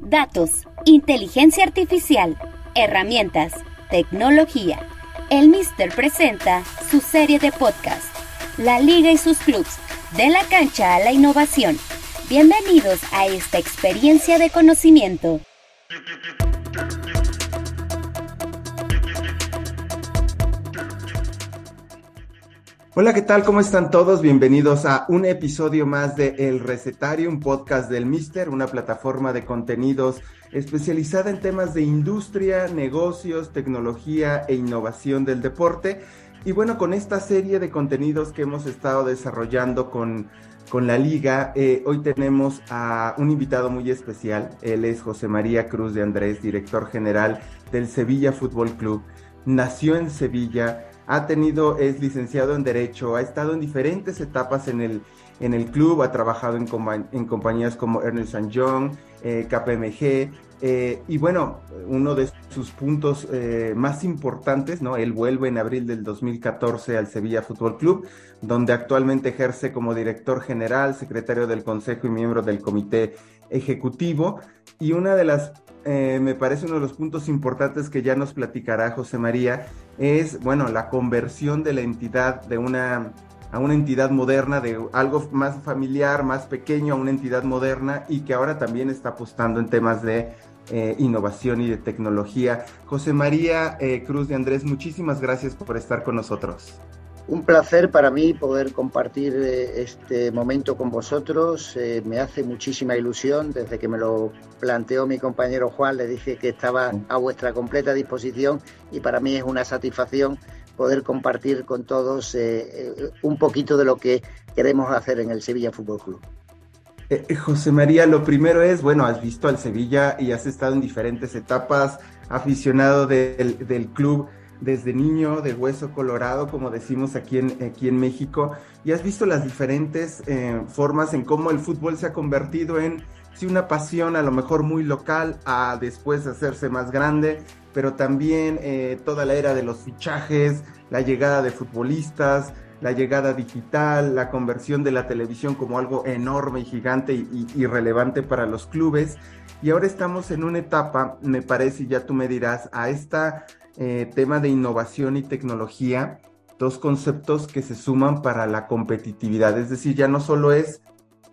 datos, inteligencia artificial, herramientas, tecnología. El Mister presenta su serie de podcast, La Liga y sus clubs, de la cancha a la innovación. Bienvenidos a esta experiencia de conocimiento. Hola, ¿qué tal? ¿Cómo están todos? Bienvenidos a un episodio más de El Recetario, un podcast del Mister, una plataforma de contenidos especializada en temas de industria, negocios, tecnología e innovación del deporte. Y bueno, con esta serie de contenidos que hemos estado desarrollando con, con la liga, eh, hoy tenemos a un invitado muy especial. Él es José María Cruz de Andrés, director general del Sevilla Fútbol Club. Nació en Sevilla ha tenido, es licenciado en Derecho, ha estado en diferentes etapas en el, en el club, ha trabajado en, compañías como Ernest Young, eh, KPMG, eh, y bueno, uno de sus puntos eh, más importantes, ¿no? Él vuelve en abril del 2014 al Sevilla Fútbol Club, donde actualmente ejerce como director general, secretario del Consejo y miembro del Comité Ejecutivo. Y una de las, me parece uno de los puntos importantes que ya nos platicará José María, es, bueno, la conversión de la entidad de una a una entidad moderna, de algo más familiar, más pequeño, a una entidad moderna y que ahora también está apostando en temas de eh, innovación y de tecnología. José María eh, Cruz de Andrés, muchísimas gracias por estar con nosotros. Un placer para mí poder compartir eh, este momento con vosotros. me hace muchísima ilusión. Desde que me lo planteó mi compañero Juan, le dije que estaba a vuestra completa disposición y para mí es una satisfacción poder compartir con todos eh, eh, un poquito de lo que queremos hacer en el Sevilla Fútbol Club. Eh, José María, lo primero es, bueno, has visto al Sevilla y has estado en diferentes etapas, aficionado del, club desde niño, de hueso colorado, como decimos aquí en, aquí en México, y has visto las diferentes formas en cómo el fútbol se ha convertido en sí, una pasión a lo mejor muy local, a después hacerse más grande, pero también eh, toda la era de los fichajes, la llegada de futbolistas, la llegada digital, la conversión de la televisión como algo enorme y gigante y, relevante para los clubes. Y ahora estamos en una etapa, me parece, y ya tú me dirás, a este tema de innovación y tecnología, dos conceptos que se suman para la competitividad. Es decir, ya no solo es,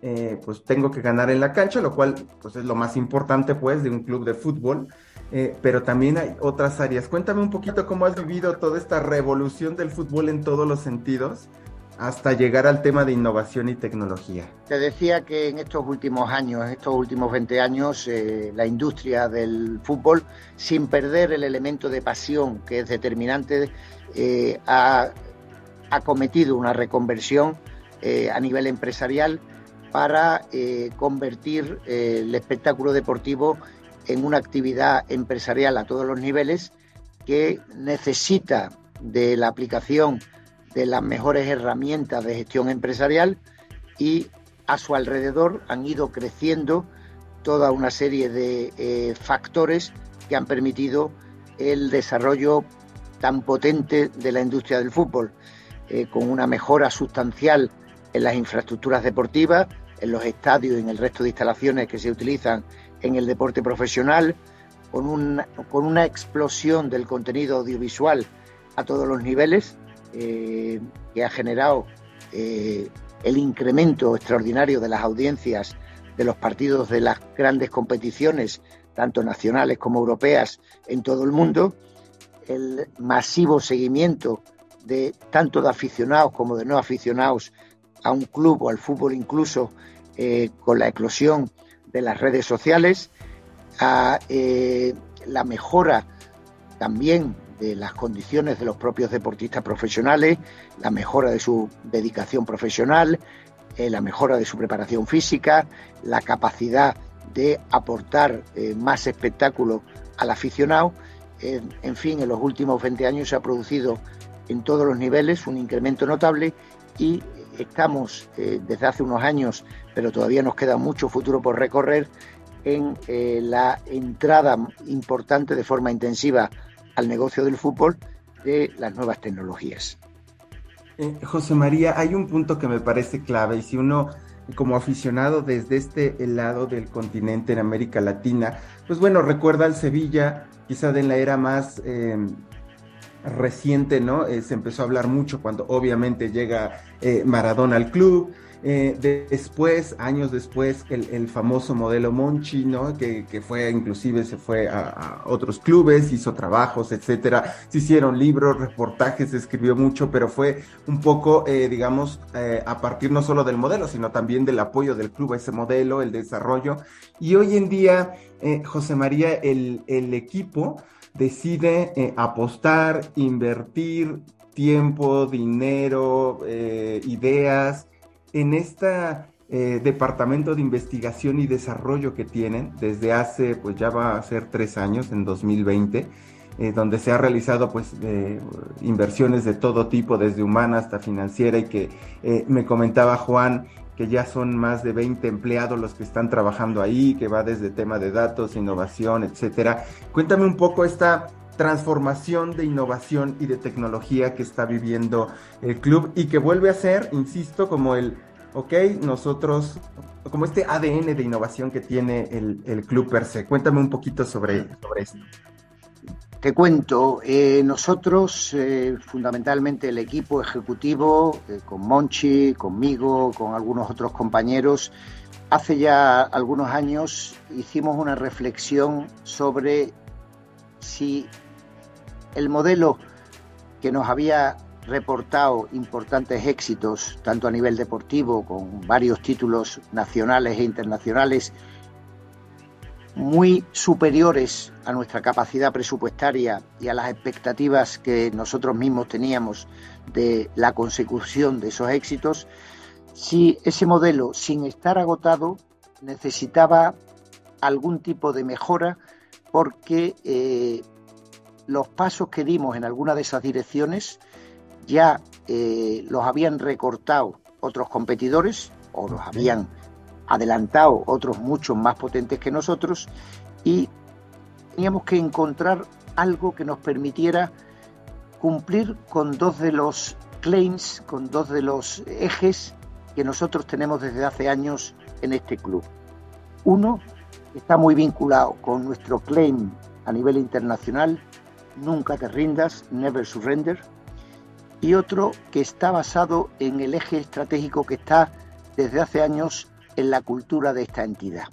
eh, pues tengo que ganar en la cancha, lo cual pues es lo más importante pues de un club de fútbol, eh, pero también hay otras áreas. Cuéntame un poquito cómo has vivido toda esta revolución del fútbol en todos los sentidos hasta llegar al tema de innovación y tecnología. Te decía que en estos últimos años, estos últimos 20 años, eh, la industria del fútbol, sin perder el elemento de pasión que es determinante, eh, ha, ha, cometido una reconversión a nivel empresarial para convertir el espectáculo deportivo en una actividad empresarial a todos los niveles que necesita de la aplicación de las mejores herramientas de gestión empresarial y a su alrededor han ido creciendo toda una serie de eh, factores que han permitido el desarrollo tan potente de la industria del fútbol, eh, con una mejora sustancial en las infraestructuras deportivas, en los estadios y en el resto de instalaciones que se utilizan en el deporte profesional, con con una explosión del contenido audiovisual a todos los niveles, eh, que ha generado eh, el incremento extraordinario de las audiencias de los partidos de las grandes competiciones, tanto nacionales como europeas, en todo el mundo, el masivo seguimiento de tanto de aficionados como de no aficionados a un club o al fútbol incluso, eh, con la eclosión de las redes sociales, a la mejora también de las condiciones de los propios deportistas profesionales, la mejora de su dedicación profesional, eh, la mejora de su preparación física, la capacidad de aportar eh, más espectáculo al aficionado. en fin, en los últimos 20 años se ha producido en todos los niveles un incremento notable y estamos desde hace unos años pero todavía nos queda mucho futuro por recorrer en eh, la entrada importante de forma intensiva al negocio del fútbol de las nuevas tecnologías. Eh, José María, hay un punto que me parece clave y si uno como aficionado desde este lado del continente en América Latina, pues bueno, recuerda al Sevilla, quizá de la era más em, reciente, ¿no? Eh, se empezó a hablar mucho cuando obviamente llega eh, Maradona al club. Eh, después, años después, el, famoso modelo Monchi, ¿no? Que, fue, inclusive se fue a, otros clubes, hizo trabajos, etcétera. Se hicieron libros, reportajes, se escribió mucho, pero fue un poco, digamos, a partir no solo del modelo, sino también del apoyo del club a ese modelo, el desarrollo. Y hoy en día, José María, el, el equipo decide eh, apostar, invertir tiempo, dinero, eh, ideas en este departamento de investigación y desarrollo que tienen desde hace, pues ya va a ser tres años, en 2020, donde se ha realizado pues inversiones de todo tipo, desde humana hasta financiera y que me comentaba Juan, que ya son más de 20 empleados los que están trabajando ahí, que va desde tema de datos, innovación, etcétera. Cuéntame un poco esta transformación de innovación y de tecnología que está viviendo el club y que vuelve a ser, insisto, como el, ok, nosotros, como este ADN de innovación que tiene el, club per se. Cuéntame un poquito sobre, sobre esto. Te cuento, eh, nosotros, eh, fundamentalmente el equipo ejecutivo, eh, con Monchi, conmigo, con algunos otros compañeros, hace ya algunos años hicimos una reflexión sobre si el modelo que nos había reportado importantes éxitos, tanto a nivel deportivo, con varios títulos nacionales e internacionales, muy superiores a nuestra capacidad presupuestaria y a las expectativas que nosotros mismos teníamos de la consecución de esos éxitos, si ese modelo, sin estar agotado, necesitaba algún tipo de mejora porque eh, los pasos que dimos en alguna de esas direcciones ya eh, los habían recortado otros competidores o los habían adelantado otros muchos más potentes que nosotros y teníamos que encontrar algo que nos permitiera cumplir con dos de los claims, con dos de los ejes que nosotros tenemos desde hace años en este club. Uno está muy vinculado con nuestro claim a nivel internacional, nunca te rindas, never surrender, y otro que está basado en el eje estratégico que está desde hace años en la cultura de esta entidad.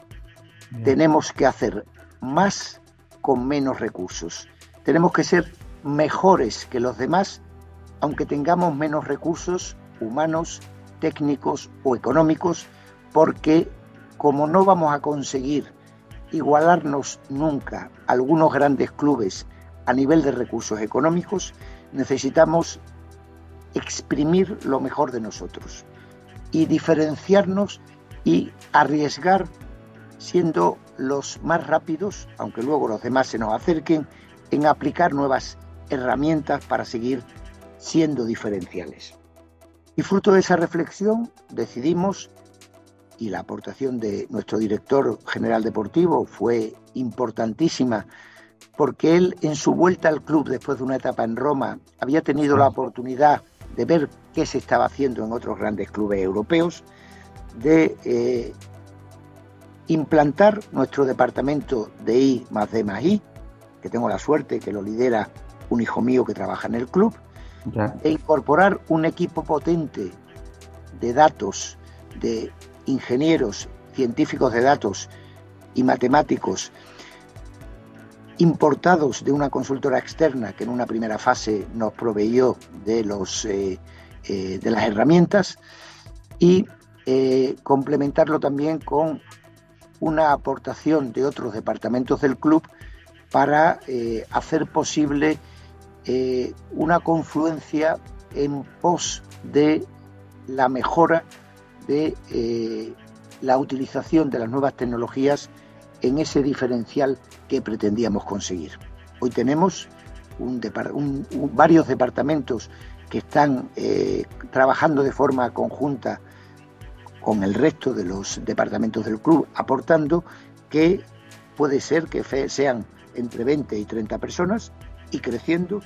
Tenemos que hacer más con menos recursos. Tenemos que ser mejores que los demás, aunque tengamos menos recursos humanos, técnicos o económicos, porque como no vamos a conseguir igualarnos nunca a algunos grandes clubes a nivel de recursos económicos, necesitamos exprimir lo mejor de nosotros y diferenciarnos y arriesgar siendo los más rápidos, aunque luego los demás se nos acerquen, en aplicar nuevas herramientas para seguir siendo diferenciales. Y fruto de esa reflexión decidimos, y la aportación de nuestro director general deportivo fue importantísima, porque él en su vuelta al club después de una etapa en Roma había tenido la oportunidad de ver qué se estaba haciendo en otros grandes clubes europeos de eh, implantar nuestro departamento de I más D más I, que tengo la suerte que lo lidera un hijo mío que trabaja en el club, e incorporar un equipo potente de datos, de ingenieros, científicos de datos y matemáticos importados de una consultora externa que en una primera fase nos proveyó de, los, eh, eh, de las herramientas y eh, complementarlo también con una aportación de otros departamentos del club para hacer posible una confluencia en pos de la mejora de la utilización de las nuevas tecnologías en ese diferencial que pretendíamos conseguir. Hoy tenemos varios departamentos que están trabajando de forma conjunta con el resto de los departamentos del club, aportando que puede ser que sean entre 20 y 30 personas y creciendo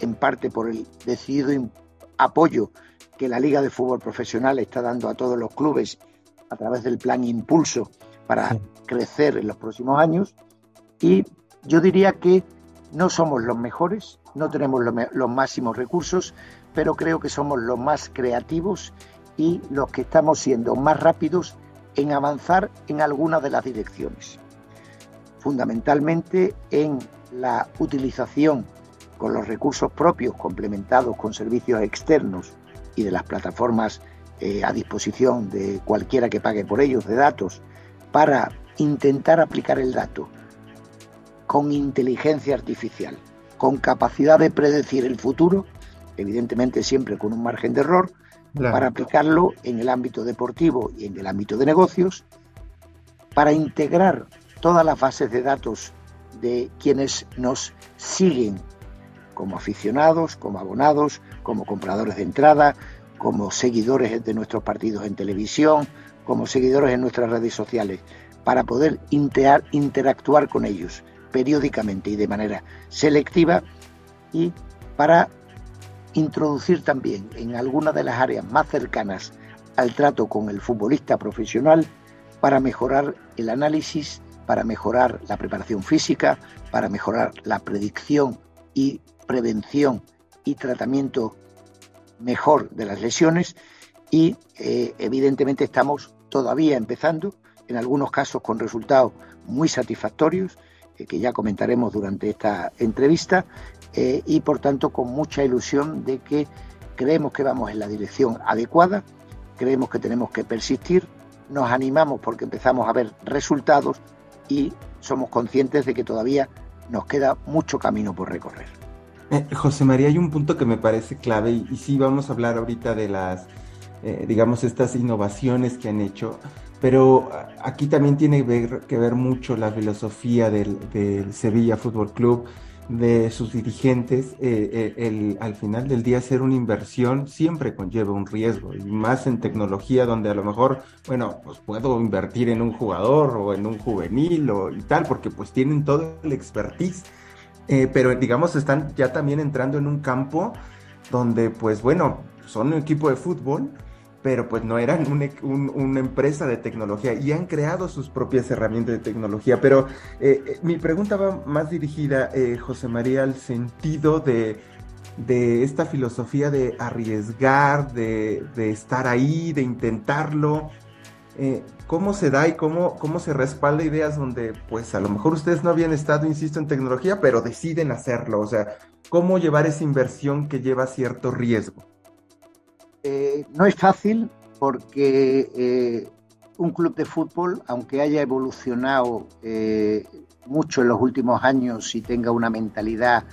en parte por el decidido apoyo que la Liga de Fútbol Profesional está dando a todos los clubes a través del plan Impulso para crecer en los próximos años. Y yo diría que no somos los mejores, no tenemos los máximos recursos, pero creo que somos los más creativos y los que estamos siendo más rápidos en avanzar en algunas de las direcciones. Fundamentalmente en la utilización con los recursos propios complementados con servicios externos y de las plataformas eh, a disposición de cualquiera que pague por ellos de datos para intentar aplicar el dato con inteligencia artificial, con capacidad de predecir el futuro, evidentemente siempre con un margen de error, para aplicarlo en el ámbito deportivo y en el ámbito de negocios, para integrar todas las bases de datos de quienes nos siguen como aficionados, como abonados, como compradores de entrada, como seguidores de nuestros partidos en televisión, como seguidores en nuestras redes sociales, para poder interactuar con ellos periódicamente y de manera selectiva y para introducir también en algunas de las áreas más cercanas al trato con el futbolista profesional para mejorar el análisis, para mejorar la preparación física, para mejorar la predicción y prevención y tratamiento mejor de las lesiones y eh, evidentemente estamos todavía empezando, en algunos casos con resultados muy satisfactorios, eh, que ya comentaremos durante esta entrevista, eh, y por tanto con mucha ilusión de que creemos que vamos en la dirección adecuada, creemos que tenemos que persistir, nos animamos porque empezamos a ver resultados y somos conscientes de que todavía nos queda mucho camino por recorrer. Eh, José María, hay un punto que me parece clave y, sí vamos a hablar ahorita de las, digamos, estas innovaciones que han hecho, pero aquí también tiene que ver mucho la filosofía del, Sevilla Fútbol Club de sus dirigentes, eh, eh, al final del día hacer una inversión siempre conlleva un riesgo, y más en tecnología donde a lo mejor, bueno, pues puedo invertir en un jugador o en un juvenil o y tal, porque pues tienen todo el expertise, eh, pero digamos están ya también entrando en un campo donde pues bueno, son un equipo de fútbol, pero pues no eran una empresa de tecnología y han creado sus propias herramientas de tecnología. Pero eh, eh, mi pregunta va más dirigida, eh, José María, al sentido de, esta filosofía de arriesgar, de, estar ahí, de intentarlo. ¿Cómo se da y cómo, cómo se respalda ideas donde, pues a lo mejor ustedes no habían estado, insisto, en tecnología, pero deciden hacerlo? O sea, ¿cómo llevar esa inversión que lleva cierto riesgo? Eh, no es fácil porque eh, un club de fútbol, aunque haya evolucionado eh, mucho en los últimos años y tenga una mentalidad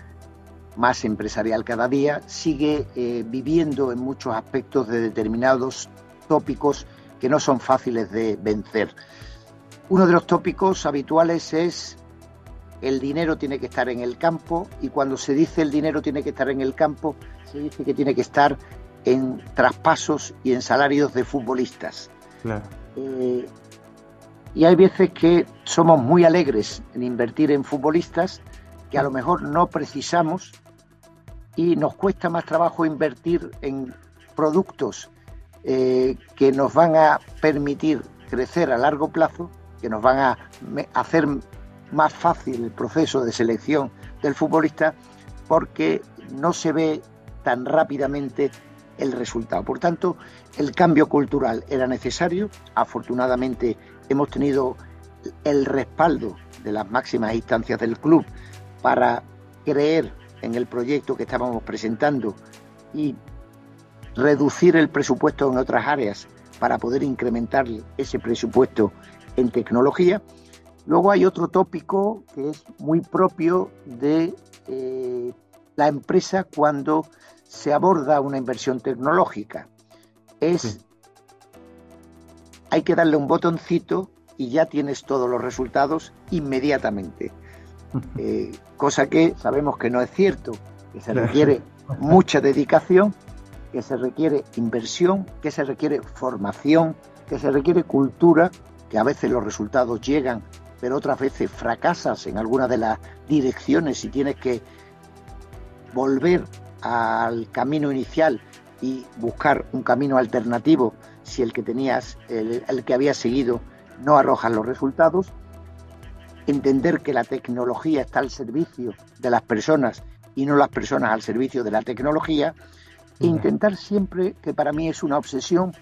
más empresarial cada día, sigue viviendo en muchos aspectos de determinados tópicos que no son fáciles de vencer. Uno de los tópicos habituales es el dinero tiene que estar en el campo y cuando se dice el dinero tiene que estar en el campo, se dice que tiene que estar en traspasos y en salarios de futbolistas. Eh, y hay veces que somos muy alegres en invertir en futbolistas que a lo mejor no precisamos y nos cuesta más trabajo invertir en productos eh, que nos van a permitir crecer a largo plazo, que nos van a hacer más fácil el proceso de selección del futbolista, porque no se ve tan rápidamente el resultado. Por tanto, el cambio cultural era necesario. Afortunadamente hemos tenido el respaldo de las máximas instancias del club para creer en el proyecto que estábamos presentando y reducir el presupuesto en otras áreas para poder incrementar ese presupuesto en tecnología. Luego hay otro tópico que es muy propio de eh, la empresa cuando se aborda una inversión tecnológica. Es, hay que darle un botoncito y ya tienes todos los resultados inmediatamente. Eh, cosa que sabemos que no es cierto, que se requiere mucha dedicación, que se requiere inversión, que se requiere formación, que se requiere cultura, que a veces los resultados llegan, pero otras veces fracasas en alguna de las direcciones y tienes que volver al camino inicial y buscar un camino alternativo si el que tenías, el, el que habías seguido no arroja los resultados, entender que la tecnología está al servicio de las personas y no las personas al servicio de la tecnología, e intentar siempre, que para mí es una obsesión,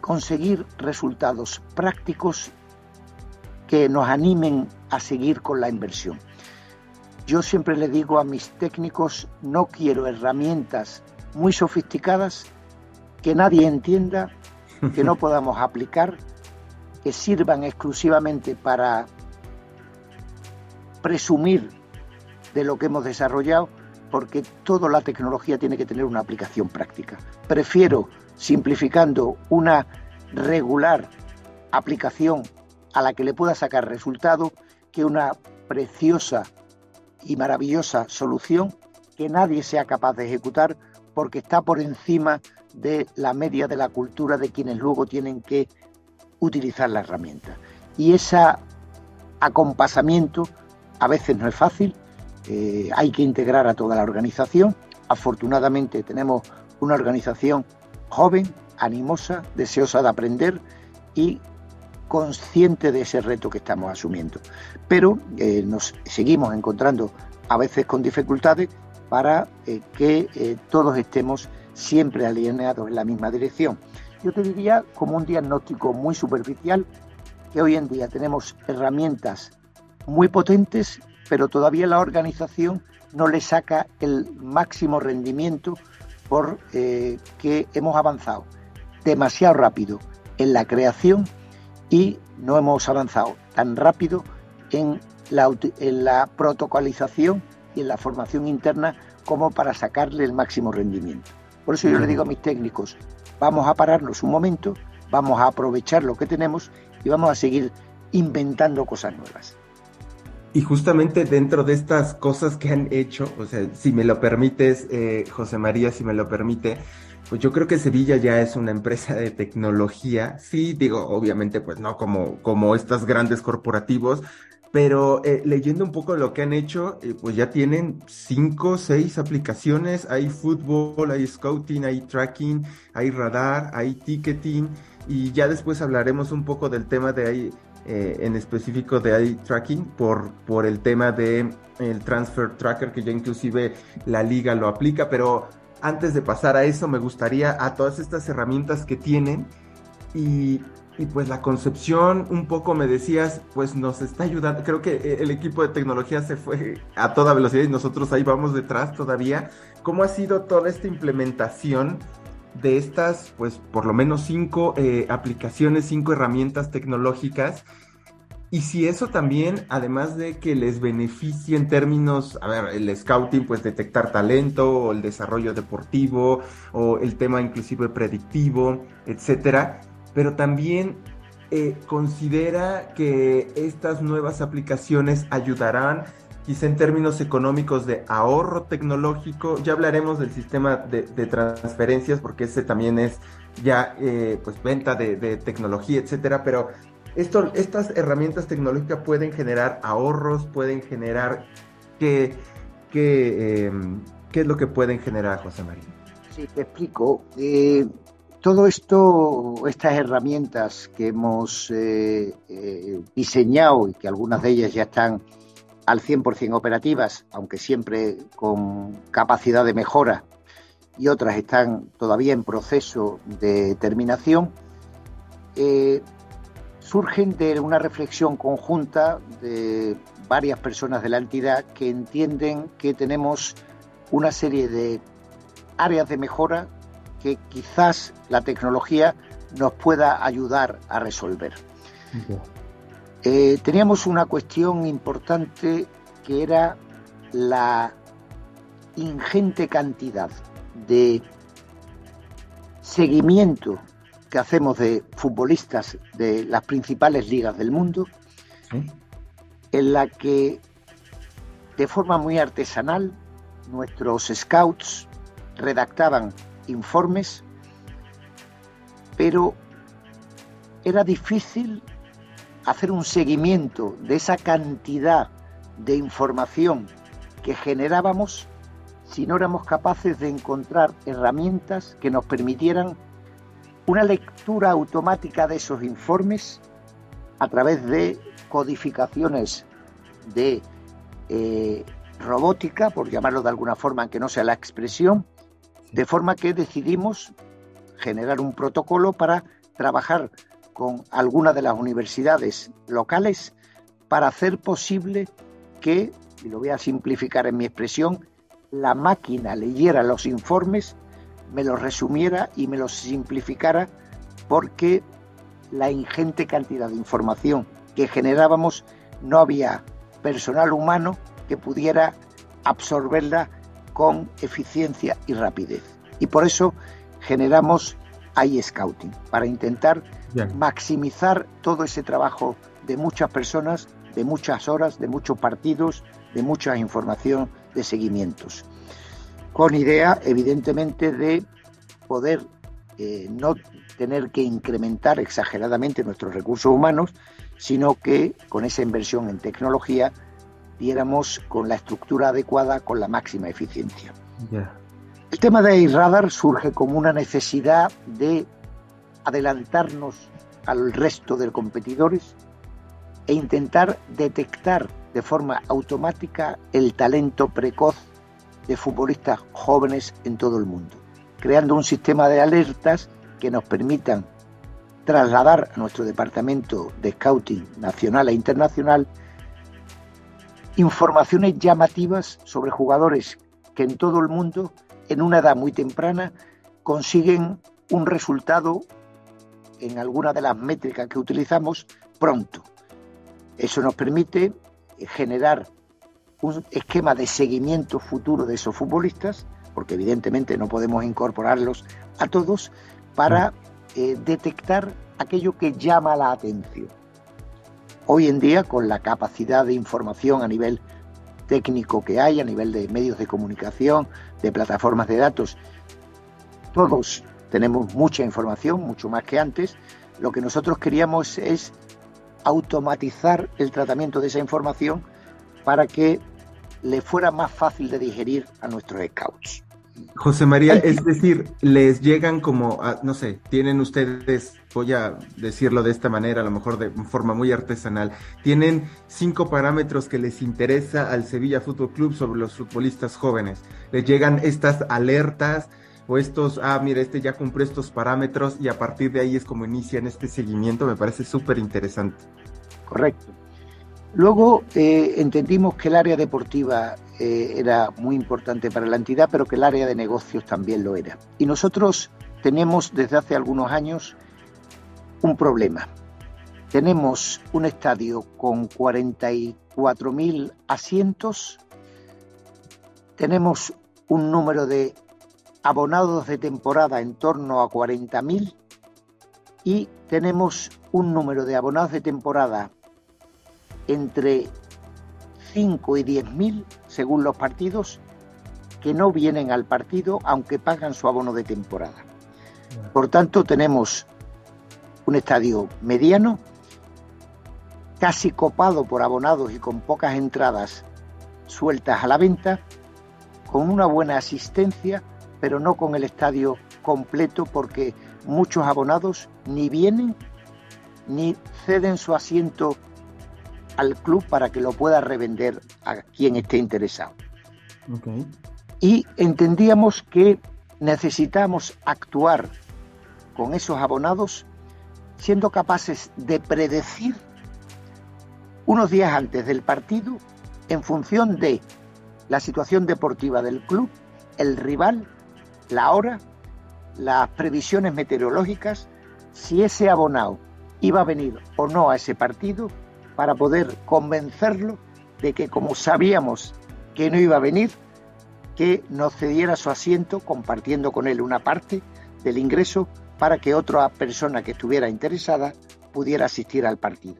conseguir resultados prácticos que nos animen a seguir con la inversión. Yo siempre le digo a mis técnicos, no quiero herramientas muy sofisticadas que nadie entienda, que no podamos aplicar, que sirvan exclusivamente para presumir de lo que hemos desarrollado, porque toda la tecnología tiene que tener una aplicación práctica. Prefiero, simplificando, una regular aplicación a la que le pueda sacar resultado que una preciosa y maravillosa solución que nadie sea capaz de ejecutar porque está por encima de la media de la cultura de quienes luego tienen que utilizar la herramienta. Y ese acompasamiento a veces no es fácil, eh, hay que integrar a toda la organización. Afortunadamente tenemos una organización joven, animosa, deseosa de aprender y consciente de ese reto que estamos asumiendo. Pero eh, nos seguimos encontrando a veces con dificultades para eh, que todos estemos siempre alineados en la misma dirección. Yo te diría como un diagnóstico muy superficial que hoy en día tenemos herramientas muy potentes pero todavía la organización no le saca el máximo rendimiento porque eh, hemos avanzado demasiado rápido en la creación y no hemos avanzado tan rápido en la, en la protocolización y en la formación interna como para sacarle el máximo rendimiento. Por eso yo le digo a mis técnicos, vamos a pararnos un momento, vamos a aprovechar lo que tenemos y vamos a seguir inventando cosas nuevas. Y justamente dentro de estas cosas que han hecho, o sea, si me lo permites, eh, José María, si me lo permite, pues yo creo que Sevilla ya es una empresa de tecnología. Sí, digo, obviamente, pues no como, como estas grandes corporativos, pero eh, leyendo un poco lo que han hecho, eh, pues ya tienen cinco, seis aplicaciones. Hay fútbol, hay scouting, hay tracking, hay radar, hay ticketing. Y ya después hablaremos un poco del tema de ahí eh, en específico de eye tracking por, por el tema de el transfer tracker que ya inclusive la liga lo aplica, pero antes de pasar a eso me gustaría a todas estas herramientas que tienen y, y pues la concepción un poco me decías pues nos está ayudando, creo que eh, el equipo de tecnología se fue a toda velocidad y nosotros ahí vamos detrás todavía. ¿Cómo ha sido toda esta implementación? de estas, pues por lo menos cinco eh, aplicaciones, cinco herramientas tecnológicas. Y si eso también, además de que les beneficie en términos, a ver, el scouting, pues detectar talento, o el desarrollo deportivo, o el tema inclusive predictivo, etcétera, pero también eh, considera que estas nuevas aplicaciones ayudarán quizá en términos económicos de ahorro tecnológico. Ya hablaremos del sistema de, transferencias, porque ese también es ya eh, pues venta de, tecnología, etcétera. Pero esto, estas herramientas tecnológicas pueden generar ahorros, pueden generar qué, qué, em, qué es lo que pueden generar, José María. Sí, te explico. Eh, todo esto, estas herramientas que hemos eh, diseñado y que algunas de ellas ya están al 100% operativas, aunque siempre con capacidad de mejora, y otras están todavía en proceso de terminación, eh, surgen de una reflexión conjunta de varias personas de la entidad que entienden que tenemos una serie de áreas de mejora que quizás la tecnología nos pueda ayudar a resolver. Eh, teníamos una cuestión importante que era la ingente cantidad de seguimiento que hacemos de futbolistas de las principales ligas del mundo, en la que de forma muy artesanal nuestros scouts redactaban informes, pero era difícil hacer un seguimiento de esa cantidad de información que generábamos si no éramos capaces de encontrar herramientas que nos permitieran una lectura automática de esos informes a través de codificaciones de eh, robótica, por llamarlo de alguna forma, aunque no sea la expresión, de forma que decidimos generar un protocolo para trabajar con algunas de las universidades locales para hacer posible que, y lo voy a simplificar en mi expresión, la máquina leyera los informes, me los resumiera y me los simplificara porque la ingente cantidad de información que generábamos no había personal humano que pudiera absorberla con eficiencia y rapidez. Y por eso generamos iScouting, para intentar maximizar todo ese trabajo de muchas personas, de muchas horas, de muchos partidos, de mucha información, de seguimientos. Con idea, evidentemente, de poder eh, no tener que incrementar exageradamente nuestros recursos humanos, sino que con esa inversión en tecnología diéramos con la estructura adecuada, con la máxima eficiencia. El tema de radar surge como una necesidad de adelantarnos al resto de competidores e intentar detectar de forma automática el talento precoz de futbolistas jóvenes en todo el mundo, creando un sistema de alertas que nos permitan trasladar a nuestro departamento de scouting nacional e internacional informaciones llamativas sobre jugadores que en todo el mundo, en una edad muy temprana, consiguen un resultado en alguna de las métricas que utilizamos pronto. Eso nos permite generar un esquema de seguimiento futuro de esos futbolistas, porque evidentemente no podemos incorporarlos a todos, para eh, detectar aquello que llama la atención. Hoy en día, con la capacidad de información a nivel técnico que hay, a nivel de medios de comunicación, de plataformas de datos, todos tenemos mucha información, mucho más que antes. Lo que nosotros queríamos es automatizar el tratamiento de esa información para que le fuera más fácil de digerir a nuestros scouts. José María, es decir, les llegan como, no sé, tienen ustedes, voy a decirlo de esta manera, a lo mejor de forma muy artesanal, tienen cinco parámetros que les interesa al Sevilla Fútbol Club sobre los futbolistas jóvenes. Les llegan estas alertas o estos, ah, mira, este ya cumplió estos parámetros y a partir de ahí es como inician este seguimiento, me parece súper interesante. Correcto. Luego eh, entendimos que el área deportiva eh, era muy importante para la entidad, pero que el área de negocios también lo era. Y nosotros tenemos desde hace algunos años un problema. Tenemos un estadio con 44.000 asientos, tenemos un número de abonados de temporada en torno a 40.000 y tenemos un número de abonados de temporada entre 5 y 10 mil, según los partidos, que no vienen al partido aunque pagan su abono de temporada. Por tanto, tenemos un estadio mediano, casi copado por abonados y con pocas entradas sueltas a la venta, con una buena asistencia, pero no con el estadio completo porque muchos abonados ni vienen ni ceden su asiento al club para que lo pueda revender a quien esté interesado. Y entendíamos que necesitamos actuar con esos abonados siendo capaces de predecir unos días antes del partido en función de la situación deportiva del club, el rival, la hora, las previsiones meteorológicas, si ese abonado iba a venir o no a ese partido para poder convencerlo de que como sabíamos que no iba a venir, que nos cediera su asiento compartiendo con él una parte del ingreso para que otra persona que estuviera interesada pudiera asistir al partido.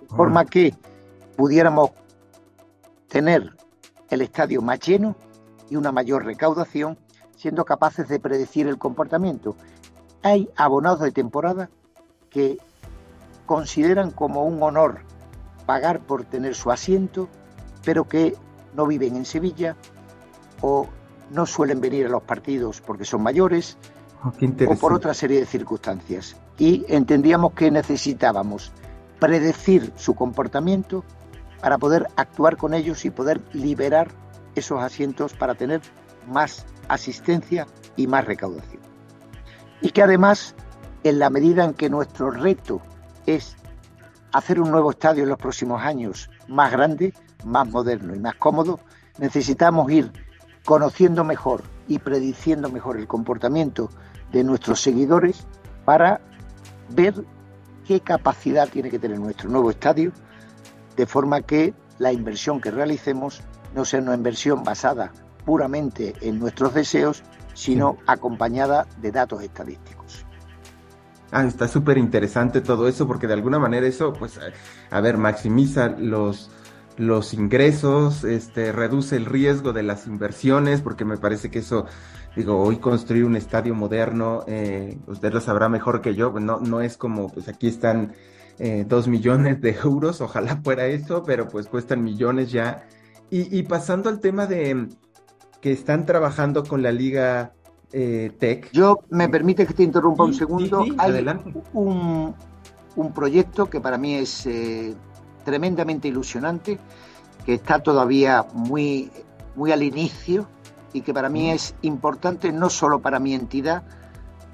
De forma que pudiéramos tener el estadio más lleno y una mayor recaudación, siendo capaces de predecir el comportamiento. Hay abonados de temporada que consideran como un honor pagar por tener su asiento, pero que no viven en Sevilla o no suelen venir a los partidos porque son mayores Oh, o por otra serie de circunstancias. Y entendíamos que necesitábamos predecir su comportamiento para poder actuar con ellos y poder liberar esos asientos para tener más asistencia y más recaudación. Y que además, en la medida en que nuestro reto es hacer un nuevo estadio en los próximos años más grande, más moderno y más cómodo, necesitamos ir conociendo mejor y prediciendo mejor el comportamiento de nuestros seguidores para ver qué capacidad tiene que tener nuestro nuevo estadio, de forma que la inversión que realicemos no sea una inversión basada puramente en nuestros deseos, sino acompañada de datos estadísticos. Ah, está súper interesante todo eso, porque de alguna manera eso, pues, a ver, maximiza los, los ingresos, este, reduce el riesgo de las inversiones, porque me parece que eso, digo, hoy construir un estadio moderno, eh, usted lo sabrá mejor que yo, no, no es como, pues aquí están eh, dos millones de euros, ojalá fuera eso, pero pues cuestan millones ya. Y, pasando al tema de que están trabajando con la Liga eh, Tech. Yo, me permite que te interrumpa un segundo. Hay Un, un proyecto que para mí es tremendamente ilusionante, que está todavía muy, muy al inicio y que para mí es importante no solo para mi entidad,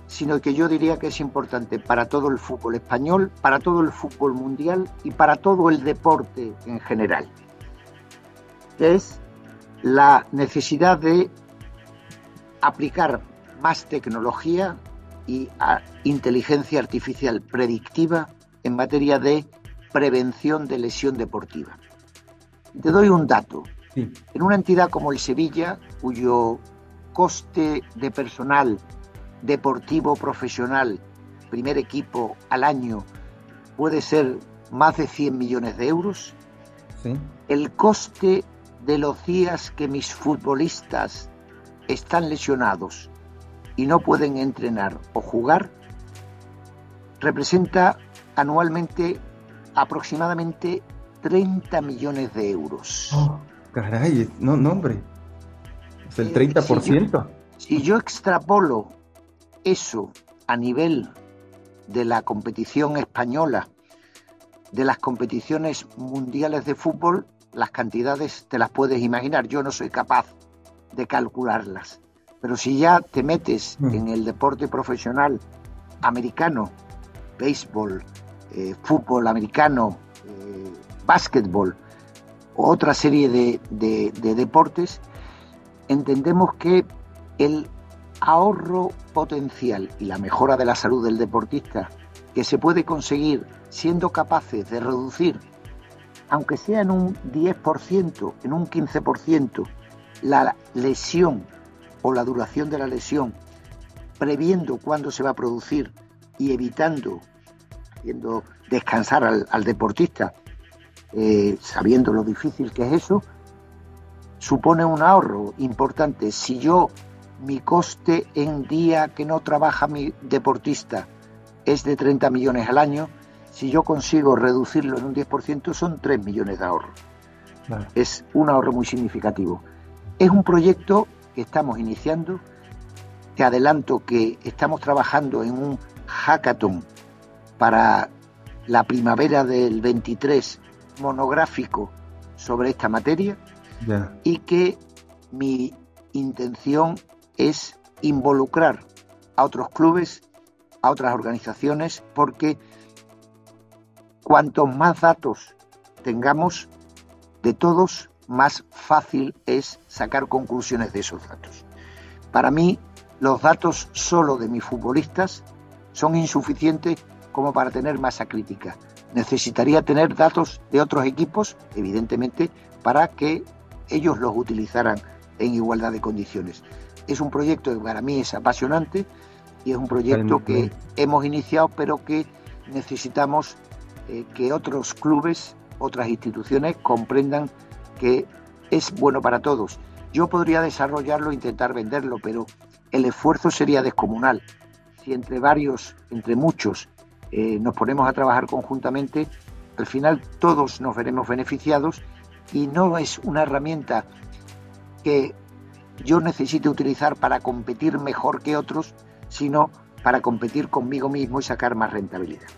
sino que yo diría que es importante para todo el fútbol español, para todo el fútbol mundial y para todo el deporte en general. Es la necesidad de aplicar más tecnología y inteligencia artificial predictiva en materia de prevención de lesión deportiva. Te doy un dato. En una entidad como el Sevilla, cuyo coste de personal deportivo profesional, primer equipo al año, puede ser más de 100 millones de euros, el coste de los días que mis futbolistas están lesionados y no pueden entrenar o jugar, representa anualmente aproximadamente 30 millones de euros. Oh, caray, no, no, hombre. Es el 30%. Eh, si yo, extrapolo eso a nivel de la competición española, de las competiciones mundiales de fútbol, las cantidades te las puedes imaginar. Yo no soy capaz de calcularlas. Pero si ya te metes mm. en el deporte profesional americano, béisbol, eh, fútbol americano, eh, básquetbol o otra serie de, de deportes, entendemos que el ahorro potencial y la mejora de la salud del deportista que se puede conseguir siendo capaces de reducir, aunque sea en un 10%, en un 15%, la lesión o la duración de la lesión, previendo cuándo se va a producir y evitando haciendo descansar al, deportista, eh, sabiendo lo difícil que es eso, supone un ahorro importante. Si yo, mi coste en día que no trabaja mi deportista es de 30 millones al año, si yo consigo reducirlo en un 10%, son 3 millones de ahorro. Es un ahorro muy significativo. Es un proyecto que estamos iniciando. Te adelanto que estamos trabajando en un hackathon para la primavera del 23 monográfico sobre esta materia y que mi intención es involucrar a otros clubes, a otras organizaciones, porque cuantos más datos tengamos de todos, más fácil es sacar conclusiones de esos datos. Para mí, los datos solo de mis futbolistas son insuficientes como para tener masa crítica. Necesitaría tener datos de otros equipos, evidentemente, para que ellos los utilizaran en igualdad de condiciones. Es un proyecto que para mí es apasionante y es un proyecto que hemos iniciado, pero que necesitamos eh, que otros clubes, otras instituciones comprendan que es bueno para todos. Yo podría desarrollarlo, intentar venderlo, pero el esfuerzo sería descomunal. Si entre varios, entre muchos, eh, nos ponemos a trabajar conjuntamente, al final todos nos veremos beneficiados y no es una herramienta que yo necesite utilizar para competir mejor que otros, sino para competir conmigo mismo y sacar más rentabilidad.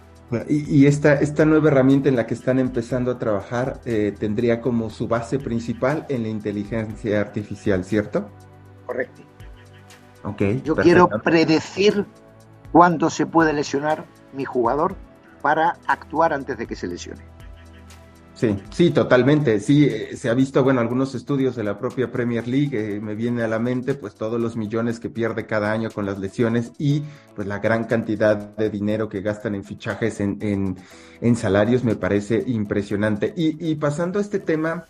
Y, esta, esta nueva herramienta en la que están empezando a trabajar eh, tendría como su base principal en la inteligencia artificial, ¿cierto? Correcto. Yo quiero predecir cuándo se puede lesionar mi jugador para actuar antes de que se lesione. Sí, sí, totalmente. Sí, eh, se ha visto, bueno, algunos estudios de la propia Premier League, eh, me viene a la mente, pues todos los millones que pierde cada año con las lesiones y pues la gran cantidad de dinero que gastan en fichajes, en, en, en salarios, me parece impresionante. Y, y pasando a este tema,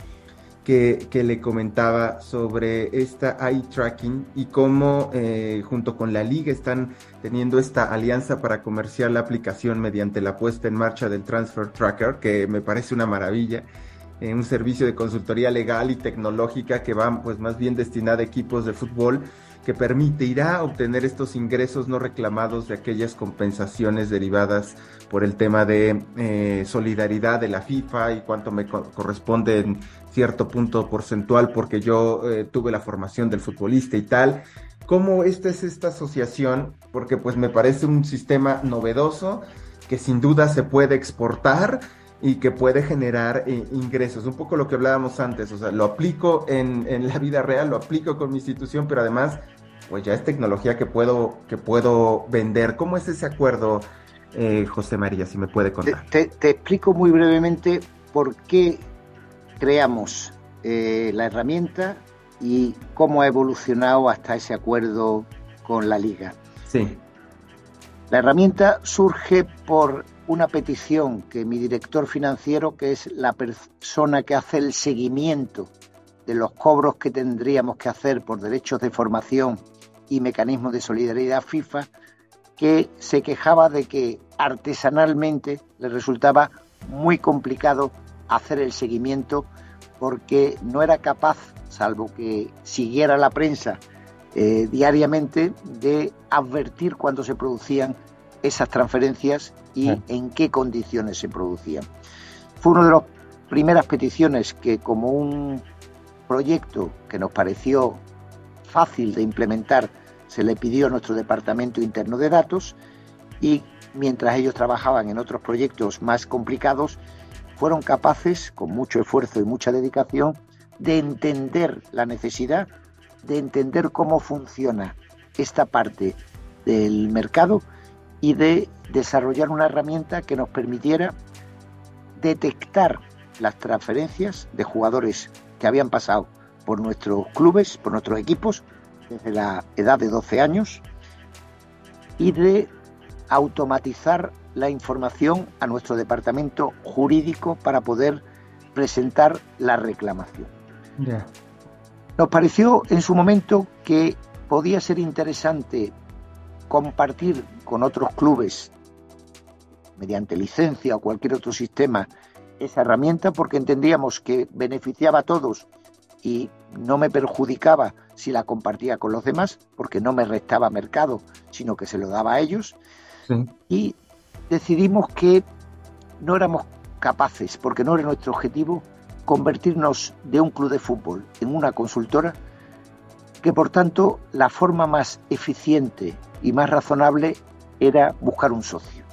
que, le comentaba sobre esta eye tracking y cómo eh, junto con la liga están teniendo esta alianza para comerciar la aplicación mediante la puesta en marcha del Transfer Tracker, que me parece una maravilla. Eh, un servicio de consultoría legal y tecnológica que va pues más bien destinada a equipos de fútbol que permitirá obtener estos ingresos no reclamados de aquellas compensaciones derivadas por el tema de eh, solidaridad de la FIFA y cuánto me corresponde en cierto punto porcentual porque yo eh, tuve la formación del futbolista y tal. ¿Cómo esta es esta asociación? Porque pues me parece un sistema novedoso que sin duda se puede exportar y que puede generar eh, ingresos. Un poco lo que hablábamos antes, o sea, lo aplico en, en, la vida real, lo aplico con mi institución, pero además pues ya es tecnología que puedo, que puedo vender. ¿Cómo es ese acuerdo, eh, José María, si me puede contar? Te, explico muy brevemente por qué creamos eh, la herramienta y cómo ha evolucionado hasta ese acuerdo con la liga. Sí. La herramienta surge por una petición que mi director financiero, que es la persona que hace el seguimiento de los cobros que tendríamos que hacer por derechos de formación y mecanismos de solidaridad FIFA, que se quejaba de que artesanalmente le resultaba muy complicado hacer el seguimiento porque no era capaz, salvo que siguiera la prensa eh, diariamente, de advertir cuando se producían esas transferencias y en qué condiciones se producían. Fue una de las primeras peticiones que como un proyecto que nos pareció fácil de implementar se le pidió a nuestro departamento interno de datos y mientras ellos trabajaban en otros proyectos más complicados, fueron capaces, con mucho esfuerzo y mucha dedicación, de entender la necesidad, de entender cómo funciona esta parte del mercado y de desarrollar una herramienta que nos permitiera detectar las transferencias de jugadores que habían pasado por nuestros clubes, por nuestros equipos, desde la edad de 12 años, y de automatizar la información a nuestro departamento jurídico para poder presentar la reclamación. Nos pareció en su momento que podía ser interesante compartir con otros clubes mediante licencia o cualquier otro sistema esa herramienta porque entendíamos que beneficiaba a todos y no me perjudicaba si la compartía con los demás, porque no me restaba mercado, sino que se lo daba a ellos. Y decidimos que no éramos capaces, porque no era nuestro objetivo, convertirnos de un club de fútbol en una consultora, que por tanto la forma más eficiente y más razonable era buscar un socio.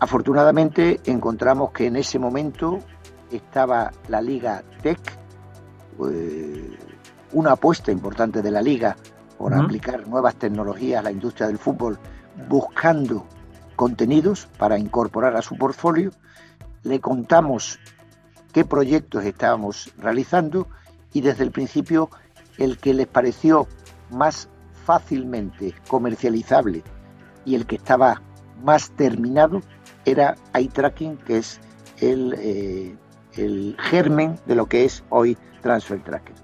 Afortunadamente encontramos que en ese momento estaba la Liga Tech, eh, una apuesta importante de la liga por aplicar nuevas tecnologías a la industria del fútbol, buscando contenidos para incorporar a su portfolio. Le contamos qué proyectos estábamos realizando y desde el principio el que les pareció más fácilmente comercializable y el que estaba más terminado era eye tracking, que es el, eh, el germen de lo que es hoy Transfer Tracker.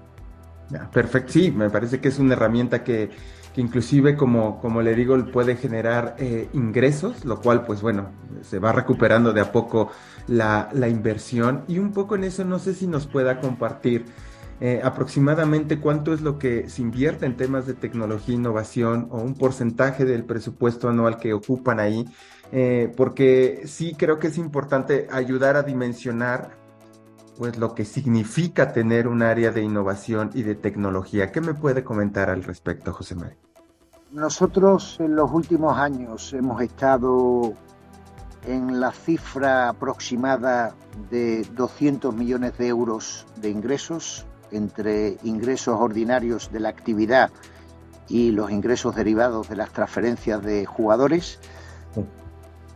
Perfecto, sí, me parece que es una herramienta que, inclusive, como, como le digo, puede generar eh, ingresos, lo cual, pues bueno, se va recuperando de a poco la, inversión. Y un poco en eso, no sé si nos pueda compartir eh, aproximadamente cuánto es lo que se invierte en temas de tecnología e innovación o un porcentaje del presupuesto anual que ocupan ahí, eh, porque sí creo que es importante ayudar a dimensionar pues lo que significa tener un área de innovación y de tecnología. ¿Qué me puede comentar al respecto, José María? Nosotros en los últimos años hemos estado en la cifra aproximada de 200 millones de euros de ingresos entre ingresos ordinarios de la actividad y los ingresos derivados de las transferencias de jugadores.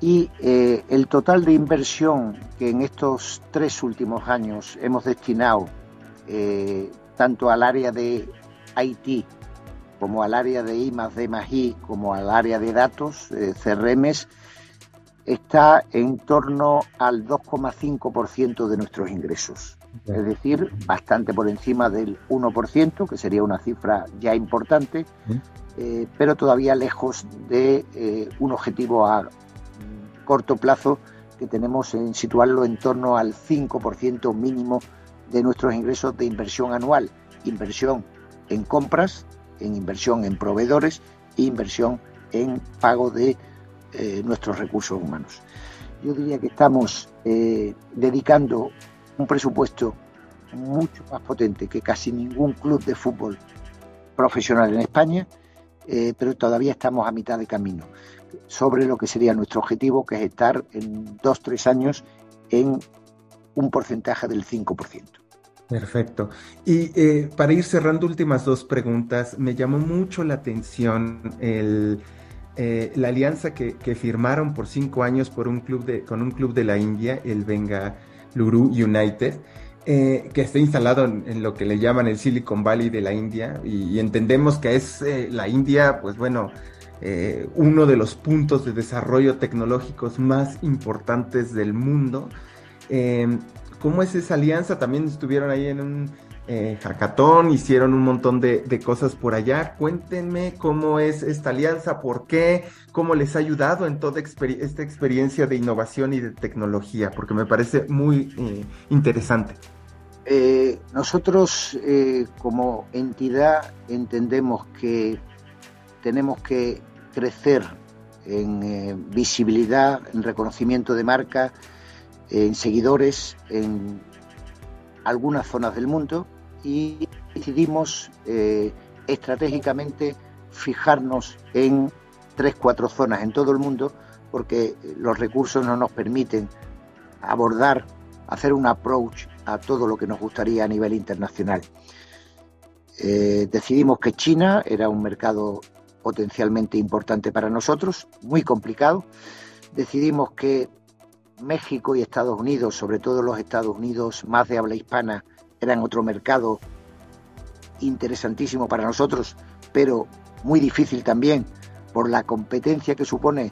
Y eh, el total de inversión que en estos tres últimos años hemos destinado eh, tanto al área de IT como al área de I más D más I, como al área de datos, eh, CRMs, está en torno al 2,5% de nuestros ingresos. Es decir, bastante por encima del 1%, que sería una cifra ya importante, eh, pero todavía lejos de eh, un objetivo a corto plazo que tenemos en situarlo en torno al 5% mínimo de nuestros ingresos de inversión anual, inversión en compras, en inversión en proveedores e inversión en pago de eh, nuestros recursos humanos. Yo diría que estamos dedicando un presupuesto mucho más potente que casi ningún club de fútbol profesional en España, eh, pero todavía estamos a mitad de camino sobre lo que sería nuestro objetivo, que es estar en dos, tres años en un porcentaje del 5%. Perfecto. Y eh, para ir cerrando últimas dos preguntas, me llamó mucho la atención el, eh, la alianza que, firmaron por cinco años por un club de, con un club de la India, el Venga Luru United, eh, que está instalado en, lo que le llaman el Silicon Valley de la India y, entendemos que es eh, la India, pues bueno, eh, uno de los puntos de desarrollo tecnológicos más importantes del mundo. ¿Cómo es esa alianza? También estuvieron ahí en un eh, hackathon, hicieron un montón de, cosas por allá. Cuéntenme cómo es esta alianza, por qué, cómo les ha ayudado en toda esta experiencia de innovación y de tecnología, porque me parece muy eh, interesante. Eh, nosotros como entidad entendemos que tenemos que crecer en visibilidad, en reconocimiento de marca, en seguidores en algunas zonas del mundo y decidimos eh, estratégicamente fijarnos en tres, cuatro zonas en todo el mundo porque los recursos no nos permiten abordar, hacer un approach a todo lo que nos gustaría a nivel internacional. Eh, decidimos que China era un mercado potencialmente importante para nosotros, muy complicado. Decidimos que México y Estados Unidos, sobre todo los Estados Unidos más de habla hispana, eran otro mercado interesantísimo para nosotros, pero muy difícil también por la competencia que supone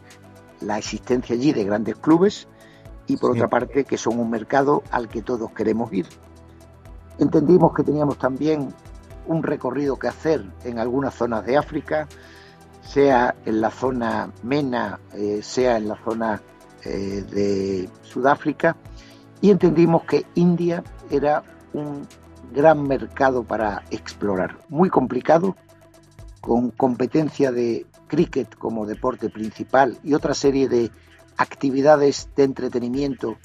la existencia allí de grandes clubes y por otra parte que son un mercado al que todos queremos ir. Entendimos que teníamos también un recorrido que hacer en algunas zonas de África, sea en la zona MENA, eh, sea en la zona eh, de Sudáfrica, y entendimos que India era un gran mercado para explorar, muy complicado, con competencia de cricket como deporte principal y otra serie de actividades de entretenimiento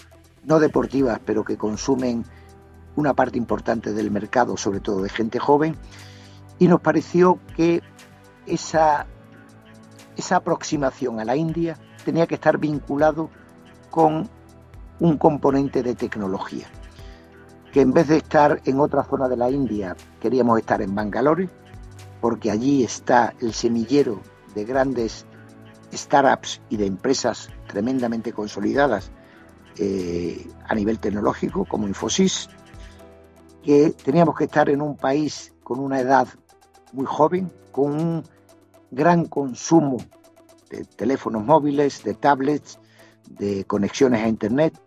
no deportivas, pero que consumen una parte importante del mercado, sobre todo de gente joven, y nos pareció que esa, esa aproximación a la India tenía que estar vinculado con un componente de tecnología que en vez de estar en otra zona de la India, queríamos estar en Bangalore, porque allí está el semillero de grandes startups y de empresas tremendamente consolidadas eh, a nivel tecnológico, como Infosys, que teníamos que estar en un país con una edad muy joven, con un gran consumo de teléfonos móviles, de tablets, de conexiones a Internet,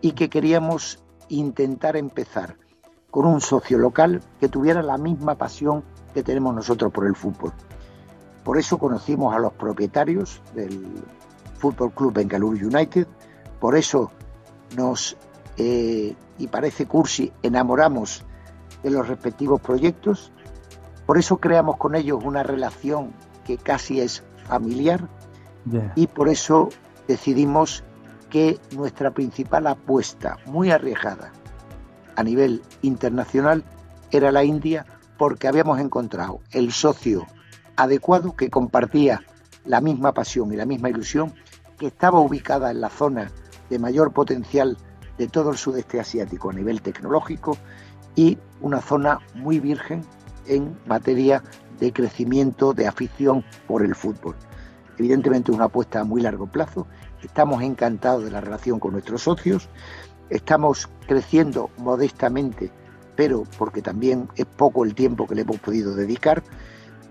y que queríamos intentar empezar con un socio local que tuviera la misma pasión que tenemos nosotros por el fútbol. Por eso conocimos a los propietarios del Fútbol Club Bengaluru United, por eso nos, eh, y parece cursi, enamoramos de los respectivos proyectos, por eso creamos con ellos una relación que casi es familiar. Y por eso decidimos que nuestra principal apuesta, muy arriesgada, a nivel internacional era la India porque habíamos encontrado el socio adecuado que compartía la misma pasión y la misma ilusión, que estaba ubicada en la zona de mayor potencial de todo el sudeste asiático a nivel tecnológico y una zona muy virgen en materia de crecimiento, de afición por el fútbol. Evidentemente una apuesta a muy largo plazo. Estamos encantados de la relación con nuestros socios. Estamos creciendo modestamente, pero porque también es poco el tiempo que le hemos podido dedicar.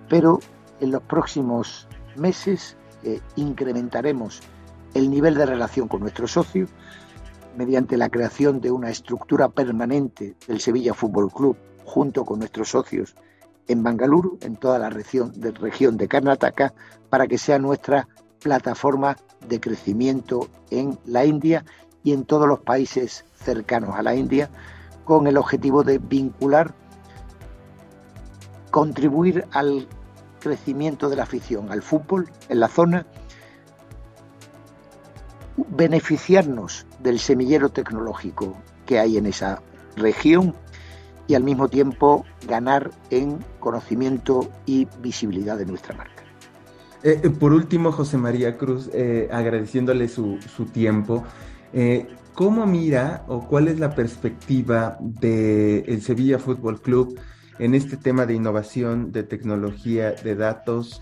Pero en los próximos meses eh, incrementaremos el nivel de relación con nuestros socios mediante la creación de una estructura permanente del Sevilla Fútbol Club junto con nuestros socios en Bangalore, en toda la región de, región de Karnataka, para que sea nuestra plataforma de crecimiento en la India y en todos los países cercanos a la India, con el objetivo de vincular, contribuir al crecimiento de la afición al fútbol en la zona, beneficiarnos del semillero tecnológico que hay en esa región y al mismo tiempo ganar en conocimiento y visibilidad de nuestra marca. Eh, eh, por último, José María Cruz, eh, agradeciéndole su, su tiempo, ¿cómo mira o cuál es la perspectiva del el Sevilla Fútbol Club en este tema de innovación, de tecnología, de datos?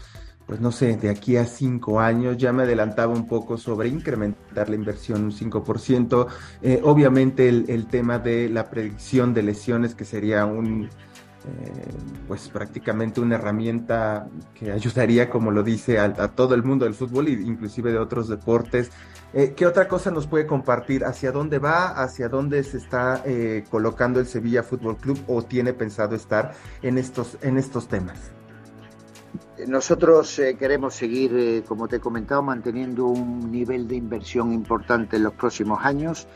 Pues no sé, de aquí a cinco años, ya me adelantaba un poco sobre incrementar la inversión un 5%, eh, obviamente el, tema de la predicción de lesiones, que sería un, eh, pues prácticamente una herramienta que ayudaría, como lo dice, a, todo el mundo del fútbol e inclusive de otros deportes. Eh, ¿Qué otra cosa nos puede compartir? ¿Hacia dónde va? ¿Hacia dónde se está colocando el Sevilla Fútbol Club o tiene pensado estar en estos, en estos temas? Nosotros eh, queremos seguir, eh, como te he comentado, manteniendo un nivel de inversión importante en los próximos años.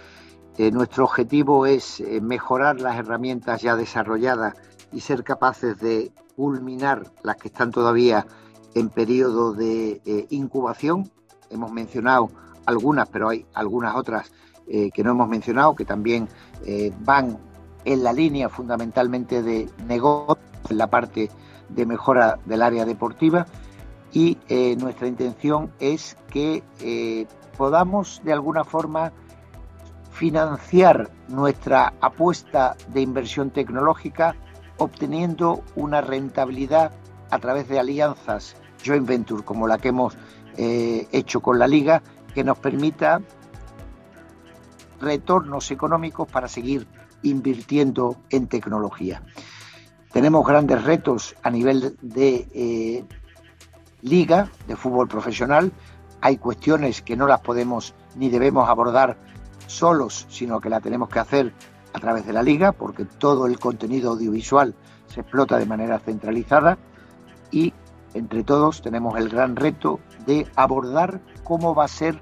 Eh, nuestro objetivo es mejorar las herramientas ya desarrolladas y ser capaces de culminar las que están todavía en periodo de incubación. Hemos mencionado algunas, pero hay algunas otras que no hemos mencionado, que también van en la línea fundamentalmente de negocio, en la parte de mejora del área deportiva y eh, nuestra intención es que eh, podamos de alguna forma financiar nuestra apuesta de inversión tecnológica obteniendo una rentabilidad a través de alianzas joint venture como la que hemos eh, hecho con la liga que nos permita retornos económicos para seguir invirtiendo en tecnología. Tenemos grandes retos a nivel de eh, liga, de fútbol profesional. Hay cuestiones que no las podemos ni debemos abordar solos, sino que la tenemos que hacer a través de la liga, porque todo el contenido audiovisual se explota de manera centralizada y entre todos tenemos el gran reto de abordar cómo va a ser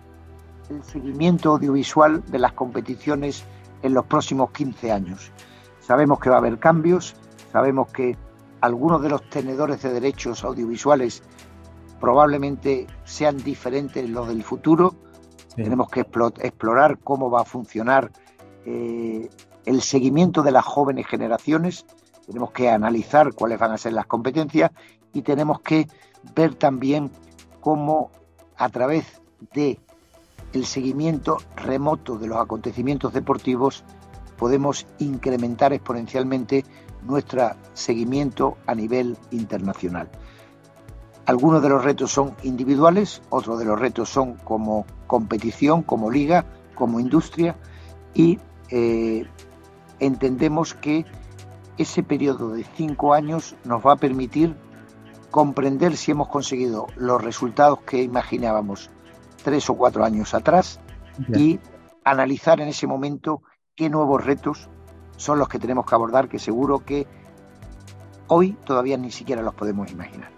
el seguimiento audiovisual de las competiciones en los próximos 15 años. Sabemos que va a haber cambios, Sabemos que algunos de los tenedores de derechos audiovisuales probablemente sean diferentes los del futuro. Tenemos que explorar cómo va a funcionar eh, el seguimiento de las jóvenes generaciones. Tenemos que analizar cuáles van a ser las competencias y tenemos que ver también cómo a través de el seguimiento remoto de los acontecimientos deportivos podemos incrementar exponencialmente nuestro seguimiento a nivel internacional. Algunos de los retos son individuales, otros de los retos son como competición, como liga, como industria y eh, entendemos que ese periodo de cinco años nos va a permitir comprender si hemos conseguido los resultados que imaginábamos tres o cuatro años atrás y analizar en ese momento qué nuevos retos son los que tenemos que abordar, que seguro que hoy todavía ni siquiera los podemos imaginar.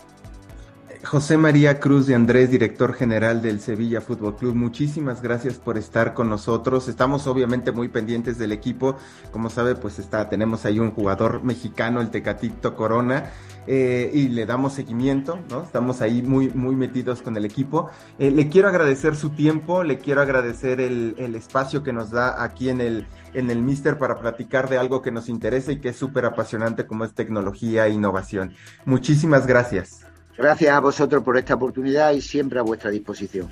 José María Cruz de Andrés, director general del Sevilla Fútbol Club, muchísimas gracias por estar con nosotros. Estamos obviamente muy pendientes del equipo. Como sabe, pues está, tenemos ahí un jugador mexicano, el Tecatito Corona, eh, y le damos seguimiento, ¿no? Estamos ahí muy, muy metidos con el equipo. Eh, le quiero agradecer su tiempo, le quiero agradecer el, el espacio que nos da aquí en el, en el Mister para platicar de algo que nos interesa y que es súper apasionante como es tecnología e innovación. Muchísimas gracias. Gracias a vosotros por esta oportunidad y siempre a vuestra disposición.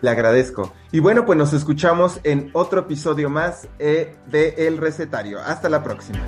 Le agradezco. Y bueno, pues nos escuchamos en otro episodio más eh, de El Recetario. Hasta la próxima.